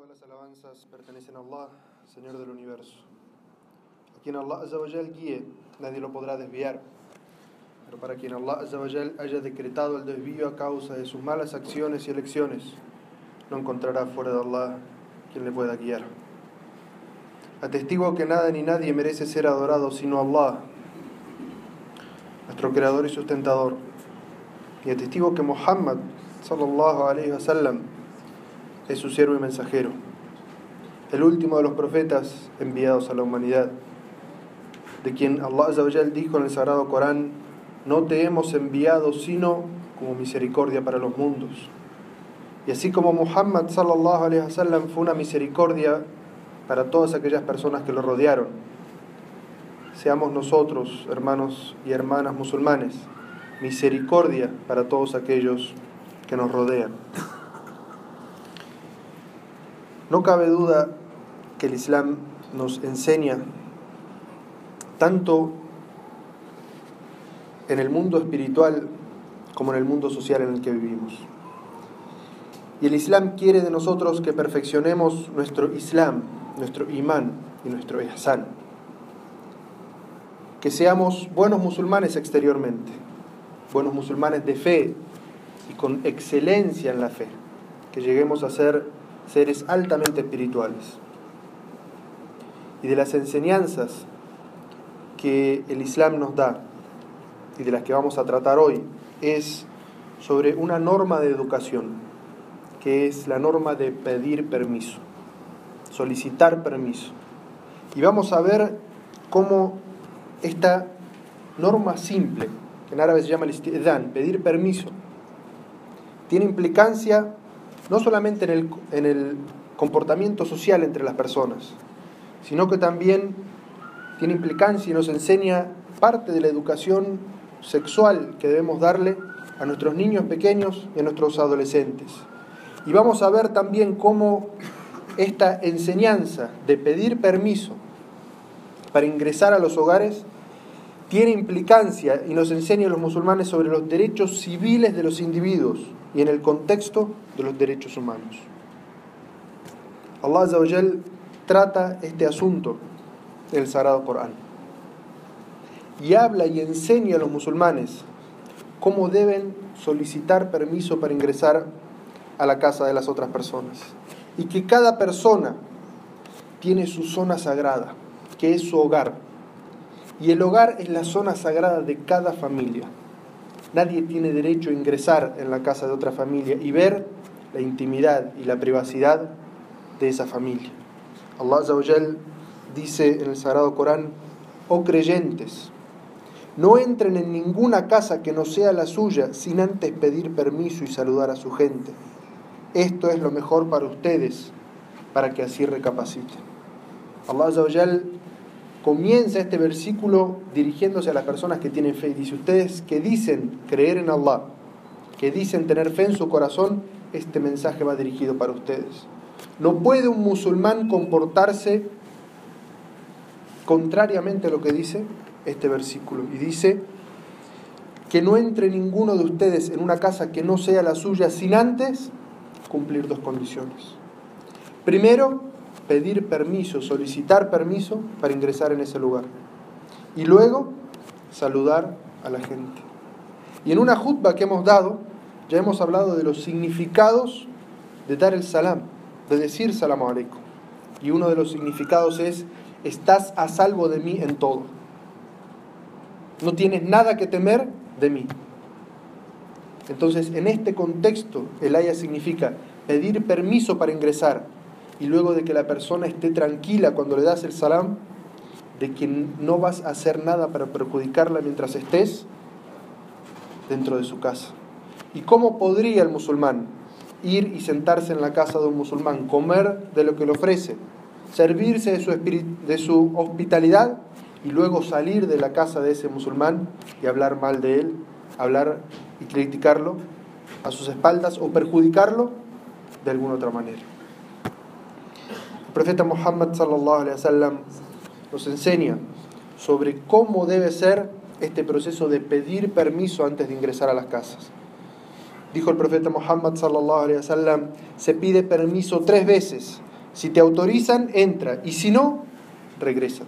Todas las alabanzas pertenecen a Allah, Señor del universo. A quien Allah Azzawajal guíe, nadie lo podrá desviar. Pero para quien Allah Azzawajal haya decretado el desvío a causa de sus malas acciones y elecciones, no encontrará fuera de Allah quien le pueda guiar. Atestigo que nada ni nadie merece ser adorado sino Allah, nuestro creador y sustentador. Y atestigo que Muhammad sallallahu alayhi wa sallam es su siervo y mensajero, el último de los profetas enviados a la humanidad, de quien Allah dijo en el Sagrado Corán, no te hemos enviado sino como misericordia para los mundos. Y así como Muhammad sallallahu alaihi wasallam fue una misericordia para todas aquellas personas que lo rodearon, seamos nosotros, hermanos y hermanas musulmanes, misericordia para todos aquellos que nos rodean. No cabe duda que el Islam nos enseña tanto en el mundo espiritual como en el mundo social en el que vivimos. Y el Islam quiere de nosotros que perfeccionemos nuestro Islam, nuestro imán y nuestro ihsan. Que seamos buenos musulmanes exteriormente, buenos musulmanes de fe y con excelencia en la fe. Que lleguemos a ser seres altamente espirituales. Y de las enseñanzas que el Islam nos da y de las que vamos a tratar hoy es sobre una norma de educación, que es la norma de pedir permiso, solicitar permiso. Y vamos a ver cómo esta norma simple, en árabe se llama el pedir permiso, tiene implicancia no solamente en el, en el comportamiento social entre las personas, sino que también tiene implicancia y nos enseña parte de la educación sexual que debemos darle a nuestros niños pequeños y a nuestros adolescentes. Y vamos a ver también cómo esta enseñanza de pedir permiso para ingresar a los hogares tiene implicancia y nos enseña a los musulmanes sobre los derechos civiles de los individuos y en el contexto de los derechos humanos. Allah Azawajal trata este asunto en el Sagrado Corán y habla y enseña a los musulmanes cómo deben solicitar permiso para ingresar a la casa de las otras personas y que cada persona tiene su zona sagrada, que es su hogar. Y el hogar es la zona sagrada de cada familia. Nadie tiene derecho a ingresar en la casa de otra familia y ver la intimidad y la privacidad de esa familia. Allah Azawajal dice en el Sagrado Corán, oh creyentes, no entren en ninguna casa que no sea la suya sin antes pedir permiso y saludar a su gente. Esto es lo mejor para ustedes, para que así recapaciten. Allah Azawajal comienza este versículo dirigiéndose a las personas que tienen fe y dice, ustedes que dicen creer en Allah, que dicen tener fe en su corazón, este mensaje va dirigido para ustedes. No puede un musulmán comportarse contrariamente a lo que dice este versículo. Y dice que no entre ninguno de ustedes en una casa que no sea la suya sin antes cumplir dos condiciones. Primero, pedir permiso, solicitar permiso para ingresar en ese lugar. Y luego, saludar a la gente. Y en una jutba que hemos dado, ya hemos hablado de los significados de dar el salam, de decir salam aleikum. Y uno de los significados es, estás a salvo de mí en todo. No tienes nada que temer de mí. Entonces, en este contexto, el haya significa pedir permiso para ingresar, y luego de que la persona esté tranquila cuando le das el salam, de que no vas a hacer nada para perjudicarla mientras estés dentro de su casa. ¿Y cómo podría el musulmán ir y sentarse en la casa de un musulmán, comer de lo que le ofrece, servirse de su, de su hospitalidad y luego salir de la casa de ese musulmán y hablar mal de él, hablar y criticarlo a sus espaldas o perjudicarlo de alguna otra manera? El profeta Muhammad sallallahu alaihi wasallam nos enseña sobre cómo debe ser este proceso de pedir permiso antes de ingresar a las casas. Dijo el profeta Muhammad sallallahu alaihi wasallam, se pide permiso tres veces Si te autorizan, entra. Y si no, regresa.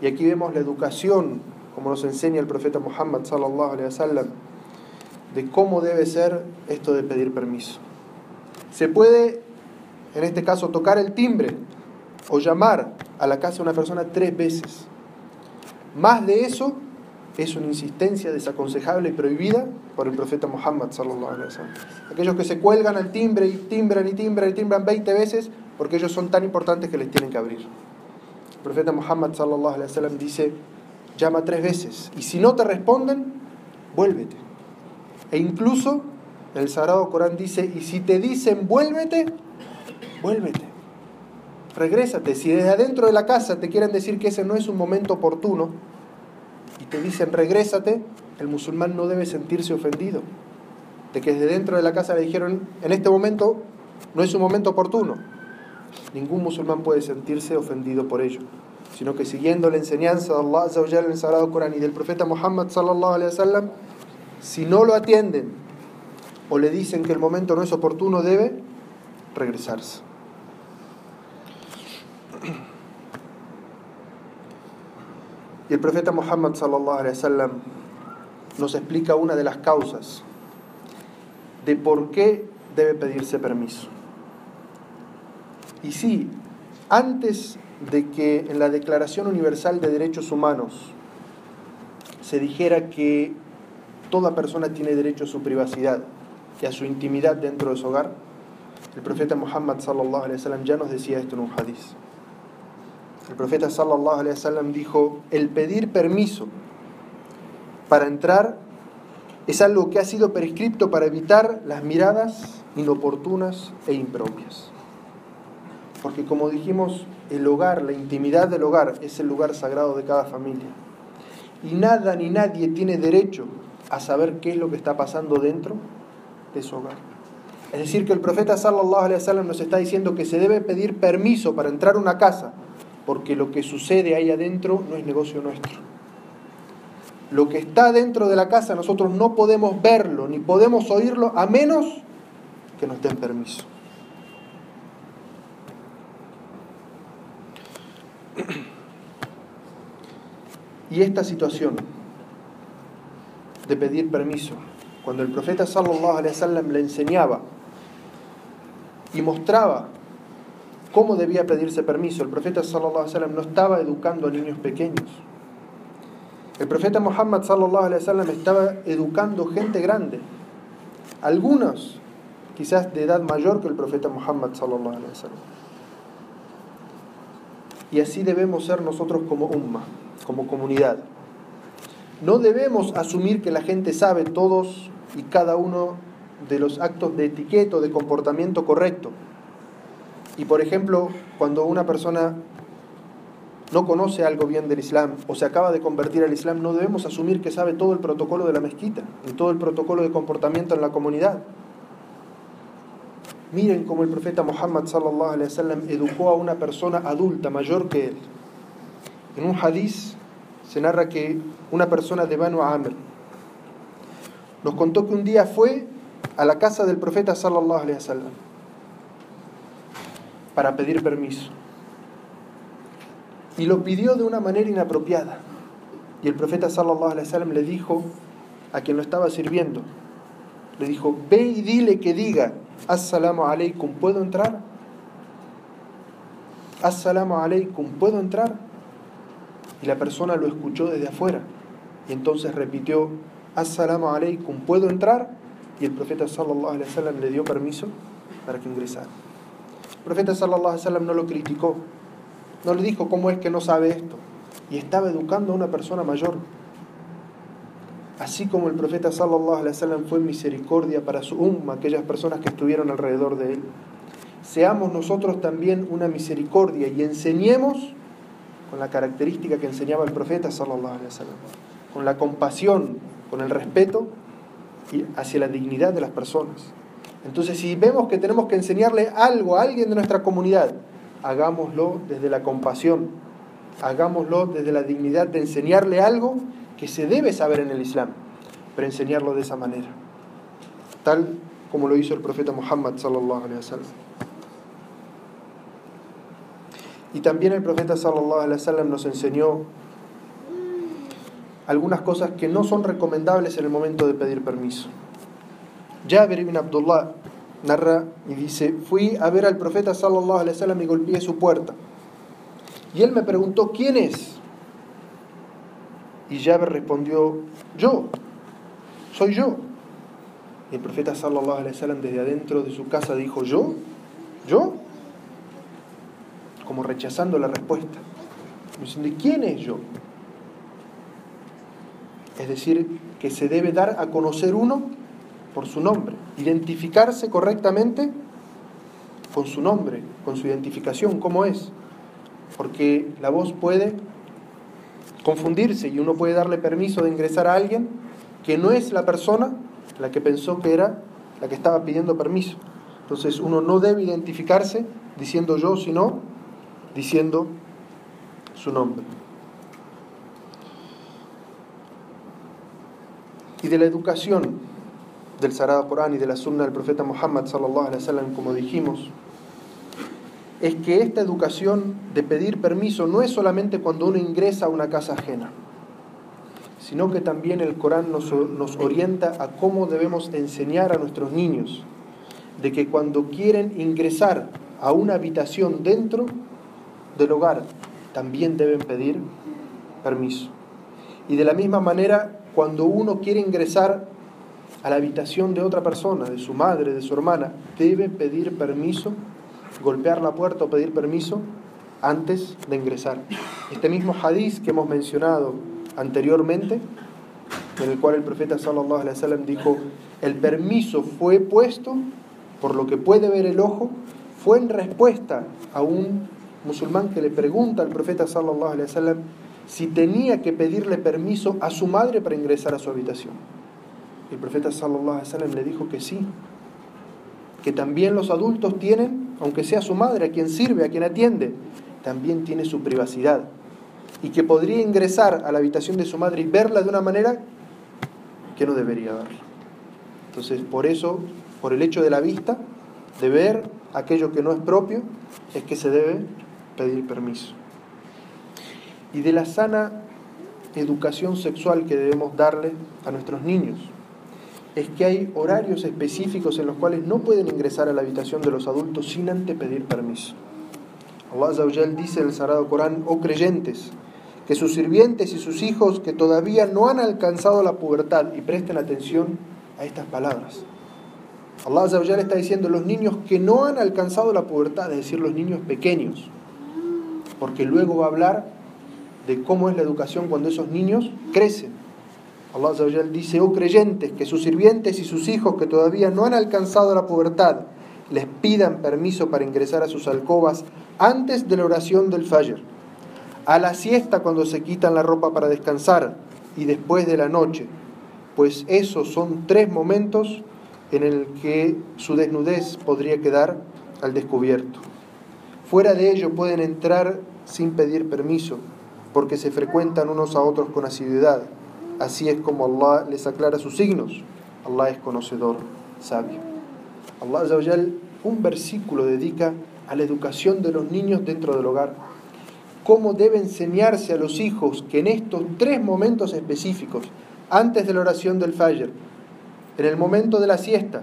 Y aquí vemos la educación, como nos enseña el profeta Muhammad sallallahu alaihi wasallam, de cómo debe ser esto de pedir permiso. Se puede, en este caso, tocar el timbre o llamar a la casa de una persona tres veces. Más de eso es una insistencia desaconsejable y prohibida por el profeta Muhammad. Aquellos que se cuelgan al timbre y timbran y timbran y timbran 20 veces porque ellos son tan importantes que les tienen que abrir. El profeta Muhammad dice, llama tres veces y si no te responden, vuélvete. E incluso el Sagrado Corán dice, y si te dicen vuélvete, vuélvete. Regrésate. Si desde adentro de la casa te quieren decir que ese no es un momento oportuno y te dicen regrésate, el musulmán no debe sentirse ofendido. De que desde dentro de la casa le dijeron, en este momento no es un momento oportuno. Ningún musulmán puede sentirse ofendido por ello, sino que siguiendo la enseñanza de Allah en el Sagrado Corán y del profeta Muhammad sallallahu alaihi wasallam, si no lo atienden o le dicen que el momento no es oportuno, debe regresarse. Y el profeta Muhammad sallallahu nos explica una de las causas de por qué debe pedirse permiso. Y sí, antes de que en la Declaración Universal de Derechos Humanos se dijera que toda persona tiene derecho a su privacidad y a su intimidad dentro de su hogar, el profeta Muhammad sallallahu ya nos decía esto en un hadiz. El profeta sallallahu alaihi wasallam dijo, el pedir permiso para entrar es algo que ha sido prescripto para evitar las miradas inoportunas e impropias. Porque como dijimos, el hogar, la intimidad del hogar es el lugar sagrado de cada familia. Y nada ni nadie tiene derecho a saber qué es lo que está pasando dentro de su hogar. Es decir, que el profeta sallallahu alaihi wasallam nos está diciendo que se debe pedir permiso para entrar a una casa porque lo que sucede ahí adentro no es negocio nuestro. Lo que está dentro de la casa nosotros no podemos verlo ni podemos oírlo a menos que nos den permiso. Y esta situación de pedir permiso, cuando el profeta sallallahu le enseñaba y mostraba cómo debía pedirse permiso. El profeta sallallahu no estaba educando a niños pequeños. El profeta Muhammad sallallahu estaba educando gente grande. Algunos quizás de edad mayor que el profeta Muhammad sallallahu alaihi wasallam. Y así debemos ser nosotros como umma, como comunidad. No debemos asumir que la gente sabe todos y cada uno de los actos de etiqueto, de comportamiento correcto. Y por ejemplo, cuando una persona no conoce algo bien del Islam o se acaba de convertir al Islam, no debemos asumir que sabe todo el protocolo de la mezquita y todo el protocolo de comportamiento en la comunidad. Miren cómo el profeta Muhammad sallallahu alaihi wasallam educó a una persona adulta mayor que él. En un hadiz se narra que una persona de Banu Amr nos contó que un día fue a la casa del profeta sallallahu alaihi wasallam para pedir permiso. Y lo pidió de una manera inapropiada. Y el profeta sallallahu alaihi wasallam le dijo a quien lo estaba sirviendo, le dijo, ve y dile que diga, assalamu alaikum, ¿puedo entrar? Assalamu alaikum, ¿puedo entrar? Y la persona lo escuchó desde afuera. Y entonces repitió, assalamu alaikum, ¿puedo entrar? Y el profeta sallallahu alaihi wasallam le dio permiso para que ingresara. El profeta sallallahu alaihi wasallam no lo criticó, no le dijo cómo es que no sabe esto, y estaba educando a una persona mayor. Así como el profeta sallallahu alaihi wasallam fue misericordia para su umma, aquellas personas que estuvieron alrededor de él. Seamos nosotros también una misericordia y enseñemos con la característica que enseñaba el profeta sallallahu alaihi wasallam, con la compasión, con el respeto y hacia la dignidad de las personas. Entonces, si vemos que tenemos que enseñarle algo a alguien de nuestra comunidad, hagámoslo desde la compasión, hagámoslo desde la dignidad de enseñarle algo que se debe saber en el Islam, pero enseñarlo de esa manera, tal como lo hizo el profeta Muhammad sallallahu alaihi wasallam. Y también el profeta sallallahu alaihi wasallam nos enseñó algunas cosas que no son recomendables en el momento de pedir permiso. Jabir ibn Abdullah narra y dice, fui a ver al profeta sallallahu alaihi wasallam y golpeé su puerta. Y él me preguntó, ¿quién es? Y Jabir respondió, yo, soy yo. Y el profeta sallallahu alaihi wasallam desde adentro de su casa dijo, ¿yo? ¿Yo? Como rechazando la respuesta. Diciendo, ¿quién es yo? Es decir, que se debe dar a conocer uno por su nombre, identificarse correctamente con su nombre, con su identificación, cómo es. Porque la voz puede confundirse y uno puede darle permiso de ingresar a alguien que no es la persona la que pensó que era la que estaba pidiendo permiso. Entonces uno no debe identificarse diciendo yo, sino diciendo su nombre. Y de la educación del Sagrado Corán y de la Sunna del profeta Muhammad sallallahu wasallam, como dijimos, es que esta educación de pedir permiso no es solamente cuando uno ingresa a una casa ajena, sino que también el Corán nos, nos orienta a cómo debemos enseñar a nuestros niños de que cuando quieren ingresar a una habitación dentro del hogar, también deben pedir permiso. Y de la misma manera, cuando uno quiere ingresar a la habitación de otra persona, de su madre, de su hermana, debe pedir permiso, golpear la puerta o pedir permiso antes de ingresar. Este mismo hadiz que hemos mencionado anteriormente, en el cual el profeta sallallahu alaihi wasallam dijo, el permiso fue puesto por lo que puede ver el ojo, fue en respuesta a un musulmán que le pregunta al profeta sallallahu alaihi wasallam si tenía que pedirle permiso a su madre para ingresar a su habitación. El profeta sallallahu alaihi le dijo que sí, que también los adultos tienen, aunque sea su madre, a quien sirve, a quien atiende, también tiene su privacidad y que podría ingresar a la habitación de su madre y verla de una manera que no debería verla. Entonces, por eso, por el hecho de la vista, de ver aquello que no es propio, es que se debe pedir permiso. Y de la sana educación sexual que debemos darle a nuestros niños, es que hay horarios específicos en los cuales no pueden ingresar a la habitación de los adultos sin antes pedir permiso. Allah dice en el Sagrado Corán, oh creyentes, que sus sirvientes y sus hijos que todavía no han alcanzado la pubertad, y presten atención a estas palabras. Allah está diciendo los niños que no han alcanzado la pubertad, es decir, los niños pequeños, porque luego va a hablar de cómo es la educación cuando esos niños crecen. Allah dice, oh creyentes, que sus sirvientes y sus hijos que todavía no han alcanzado la pubertad, les pidan permiso para ingresar a sus alcobas antes de la oración del Fajr a la siesta cuando se quitan la ropa para descansar y después de la noche, pues esos son tres momentos en el que su desnudez podría quedar al descubierto. Fuera de ello pueden entrar sin pedir permiso, porque se frecuentan unos a otros con asiduidad. Así es como Allah les aclara sus signos. Allah es conocedor, sabio. Allah un versículo dedica a la educación de los niños dentro del hogar cómo debe enseñarse a los hijos que en estos tres momentos específicos, antes de la oración del Fajr, en el momento de la siesta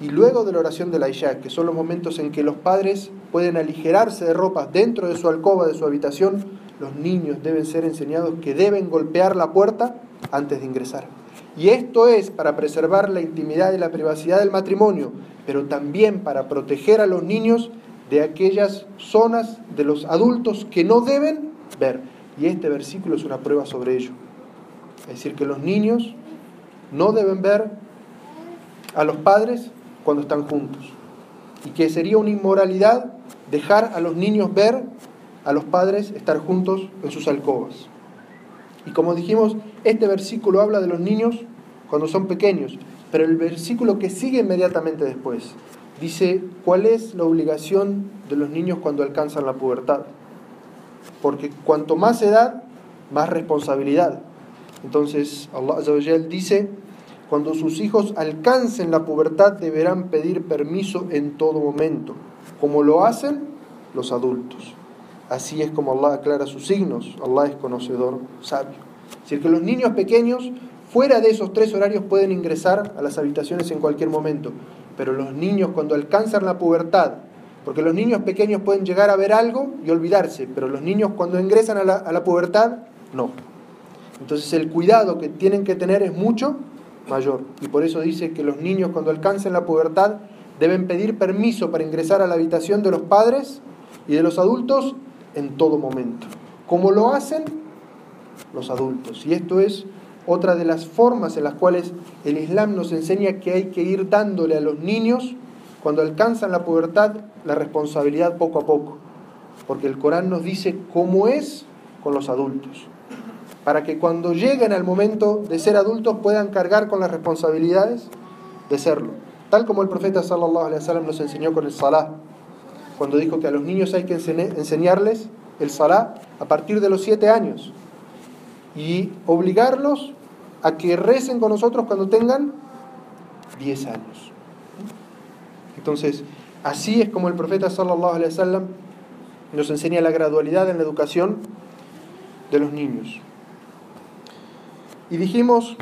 y luego de la oración de la que son los momentos en que los padres pueden aligerarse de ropa dentro de su alcoba, de su habitación, los niños deben ser enseñados que deben golpear la puerta antes de ingresar. Y esto es para preservar la intimidad y la privacidad del matrimonio, pero también para proteger a los niños de aquellas zonas de los adultos que no deben ver. Y este versículo es una prueba sobre ello. Es decir, que los niños no deben ver a los padres cuando están juntos. Y que sería una inmoralidad dejar a los niños ver a los padres estar juntos en sus alcobas. Y como dijimos, este versículo habla de los niños cuando son pequeños, pero el versículo que sigue inmediatamente después dice cuál es la obligación de los niños cuando alcanzan la pubertad. Porque cuanto más edad, más responsabilidad. Entonces Allah dice, cuando sus hijos alcancen la pubertad deberán pedir permiso en todo momento, como lo hacen los adultos. Así es como Allah aclara sus signos, Allah es conocedor sabio. Es decir, que los niños pequeños, fuera de esos tres horarios, pueden ingresar a las habitaciones en cualquier momento, pero los niños cuando alcanzan la pubertad, porque los niños pequeños pueden llegar a ver algo y olvidarse, pero los niños cuando ingresan a la, a la pubertad, no. Entonces el cuidado que tienen que tener es mucho mayor. Y por eso dice que los niños cuando alcancen la pubertad deben pedir permiso para ingresar a la habitación de los padres y de los adultos en todo momento. Como lo hacen los adultos. Y esto es otra de las formas en las cuales el Islam nos enseña que hay que ir dándole a los niños, cuando alcanzan la pubertad, la responsabilidad poco a poco. Porque el Corán nos dice cómo es con los adultos para que cuando lleguen al momento de ser adultos puedan cargar con las responsabilidades de serlo. Tal como el profeta sallallahu alaihi wasallam nos enseñó con el salah, cuando dijo que a los niños hay que enseñarles el salah a partir de los siete años y obligarlos a que recen con nosotros cuando tengan diez años. Entonces, así es como el profeta sallallahu alaihi wasallam nos enseña la gradualidad en la educación de los niños. Y dijimos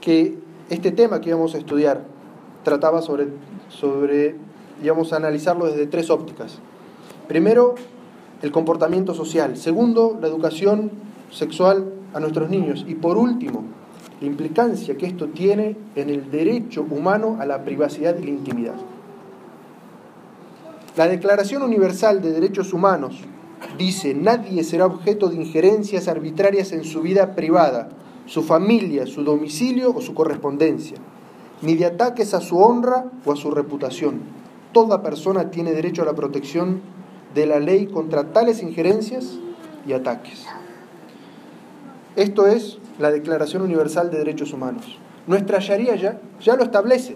que este tema que íbamos a estudiar trataba sobre, sobre, íbamos a analizarlo desde tres ópticas. Primero, el comportamiento social. Segundo, la educación sexual a nuestros niños. Y por último, la implicancia que esto tiene en el derecho humano a la privacidad y la intimidad. La Declaración Universal de Derechos Humanos dice, nadie será objeto de injerencias arbitrarias en su vida privada, su familia, su domicilio o su correspondencia, ni de ataques a su honra o a su reputación. Toda persona tiene derecho a la protección de la ley contra tales injerencias y ataques. Esto es la Declaración Universal de Derechos Humanos. Nuestra Sharia ya, ya lo establece.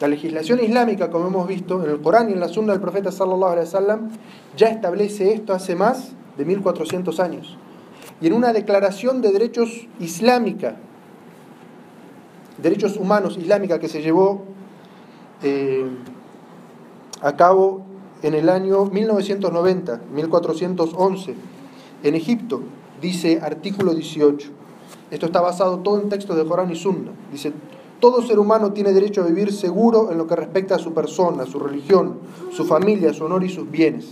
La legislación islámica, como hemos visto en el Corán y en la Sunna del profeta sallallahu alaihi wasallam, ya establece esto hace más de 1400 años. Y en una declaración de derechos islámica, derechos humanos islámica que se llevó eh, a cabo en el año 1990, 1411, en Egipto, dice artículo 18. Esto está basado todo en textos de Corán y Sunna. Dice, todo ser humano tiene derecho a vivir seguro en lo que respecta a su persona, su religión, su familia, su honor y sus bienes.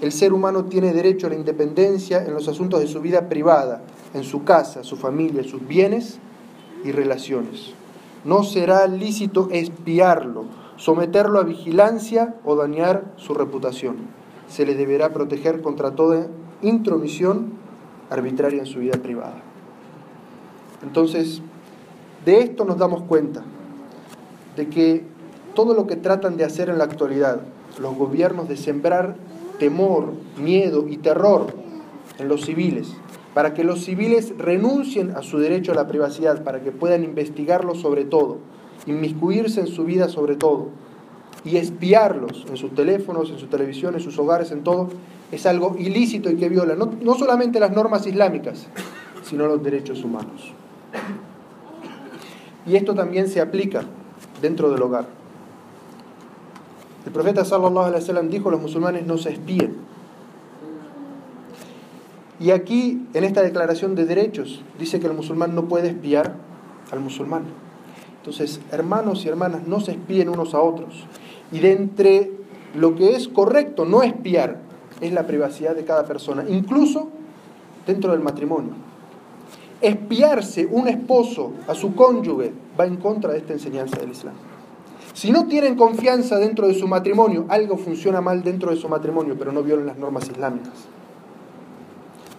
El ser humano tiene derecho a la independencia en los asuntos de su vida privada, en su casa, su familia, sus bienes y relaciones. No será lícito espiarlo, someterlo a vigilancia o dañar su reputación. Se le deberá proteger contra toda intromisión arbitraria en su vida privada. Entonces, de esto nos damos cuenta, de que todo lo que tratan de hacer en la actualidad los gobiernos de sembrar temor, miedo y terror en los civiles, para que los civiles renuncien a su derecho a la privacidad, para que puedan investigarlo sobre todo, inmiscuirse en su vida sobre todo, y espiarlos en sus teléfonos, en su televisión, en sus hogares, en todo, es algo ilícito y que viola no, no solamente las normas islámicas, sino los derechos humanos. Y esto también se aplica dentro del hogar. El profeta sallallahu alaihi wasallam dijo, los musulmanes no se espíen. Y aquí, en esta declaración de derechos, dice que el musulmán no puede espiar al musulmán. Entonces, hermanos y hermanas, no se espíen unos a otros. Y de entre lo que es correcto no espiar es la privacidad de cada persona, incluso dentro del matrimonio espiarse un esposo a su cónyuge va en contra de esta enseñanza del Islam. Si no tienen confianza dentro de su matrimonio, algo funciona mal dentro de su matrimonio, pero no violan las normas islámicas.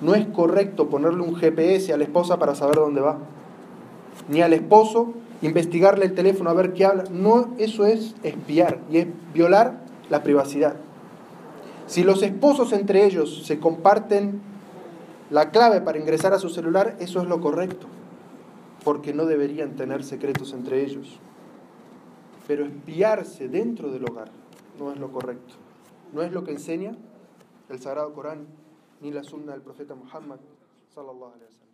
No es correcto ponerle un GPS a la esposa para saber dónde va, ni al esposo investigarle el teléfono a ver qué habla. No, eso es espiar y es violar la privacidad. Si los esposos entre ellos se comparten la clave para ingresar a su celular, eso es lo correcto, porque no deberían tener secretos entre ellos. Pero espiarse dentro del hogar no es lo correcto. No es lo que enseña el Sagrado Corán ni la sunna del profeta Muhammad sallallahu alaihi wasallam.